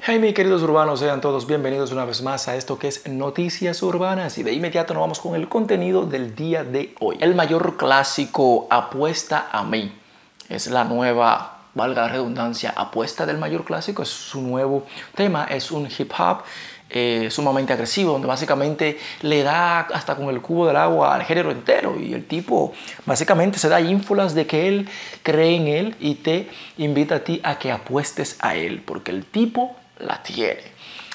Hey mis queridos urbanos, sean todos bienvenidos una vez más a esto que es Noticias Urbanas. Y de inmediato nos vamos con el contenido del día de hoy. El mayor clásico apuesta a mí. Es la nueva, valga la redundancia, apuesta del mayor clásico, es su nuevo tema, es un hip hop eh, sumamente agresivo, donde básicamente le da hasta con el cubo del agua al género entero. Y el tipo básicamente se da ínfulas de que él cree en él y te invita a ti a que apuestes a él, porque el tipo la tiene.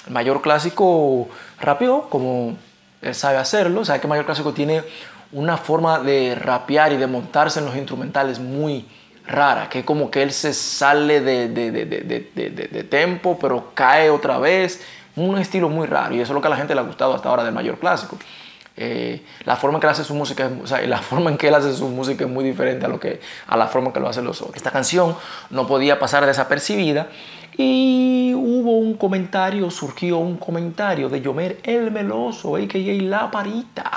El mayor clásico rápido, como él sabe hacerlo, sabe que el mayor clásico tiene una forma de rapear y de montarse en los instrumentales muy rara, que como que él se sale de, de, de, de tempo, pero cae otra vez. Un estilo muy raro y eso es lo que a la gente le ha gustado hasta ahora del mayor clásico. Eh, la forma en que él hace su música, la forma en que él hace su música es muy diferente a, lo que, a la forma en que lo hacen los otros. Esta canción no podía pasar desapercibida y hubo un comentario, surgió un comentario de Yomer el Meloso, a.k.a. La Parita,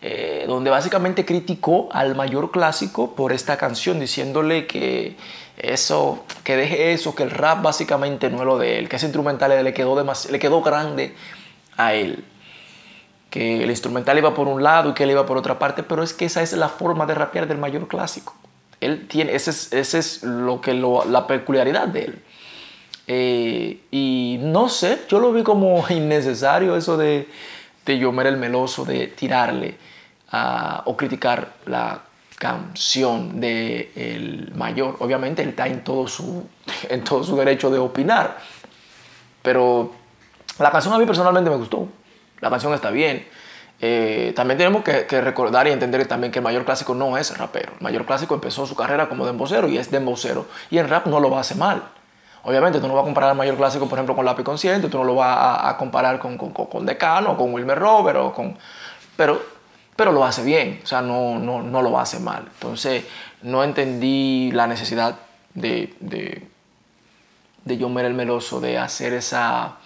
eh, donde básicamente criticó al mayor clásico por esta canción, diciéndole que eso, que deje eso, que el rap básicamente no es lo de él, que ese instrumental le quedó, le quedó grande a él que el instrumental iba por un lado y que él iba por otra parte, pero es que esa es la forma de rapear del mayor clásico. Él tiene, ese es, ese es lo que lo, la peculiaridad de él. Eh, y no sé, yo lo vi como innecesario eso de, de Yomer el Meloso, de tirarle o criticar la canción del el mayor. Obviamente él está en todo, su, en todo su derecho de opinar, pero la canción a mí personalmente me gustó la canción está bien. Eh, también tenemos que, recordar y entender también que el mayor clásico no es rapero. El mayor clásico empezó su carrera como dembocero y es dembocero. Y en rap no lo hace mal. Obviamente tú no vas a comparar al mayor clásico, por ejemplo, con Lápiz Consciente, tú no lo vas a, comparar con, con, con, Decano, con Wilmer Robert, o con, pero, pero lo hace bien, o sea, no, no, no lo hace mal. Entonces, no entendí la necesidad de, de, de John el Meloso de hacer esa,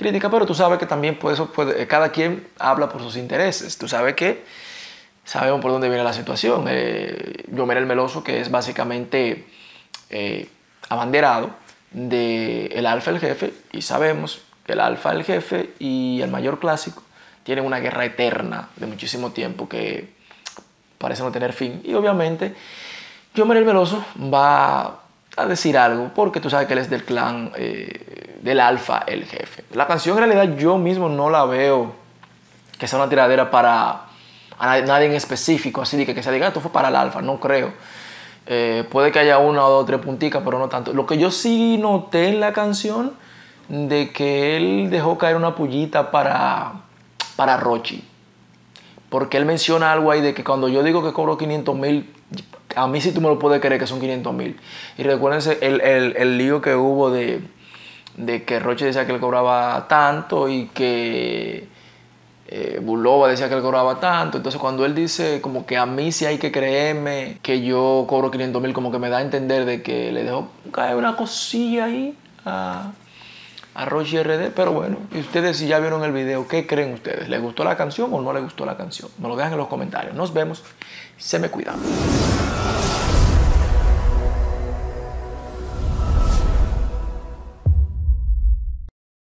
crítica, pero tú sabes que también por eso cada quien habla por sus intereses. Tú sabes que sabemos por dónde viene la situación. Eh, Yomer el Meloso, que es básicamente eh, abanderado del el Alfa el Jefe, y sabemos que el Alfa el Jefe y el Mayor Clásico tienen una guerra eterna de muchísimo tiempo que parece no tener fin. Y obviamente Yomer el Meloso va a decir algo, porque tú sabes que él es del clan eh, del alfa el jefe. La canción en realidad yo mismo no la veo que sea una tiradera para a nadie en específico, así que, que se diga, esto fue para el alfa, no creo. Eh, puede que haya una o dos, tres punticas, pero no tanto. Lo que yo sí noté en la canción, de que él dejó caer una pullita para, para Rochi. Porque él menciona algo ahí de que cuando yo digo que cobro 500 mil, a mí sí tú me lo puedes creer que son 500 mil. Y recuérdense el, el, el lío que hubo de, de que Roche decía que él cobraba tanto y que eh, Bulova decía que él cobraba tanto. Entonces cuando él dice como que a mí sí hay que creerme que yo cobro 500 mil, como que me da a entender de que le dejo caer una cosilla ahí a, a Roche RD. Pero bueno, y ustedes si ya vieron el video, ¿qué creen ustedes? ¿Les gustó la canción o no les gustó la canción? Me lo dejan en los comentarios. Nos vemos. Se me cuidan.